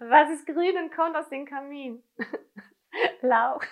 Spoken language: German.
Was ist grün und kommt aus dem Kamin? Lauch.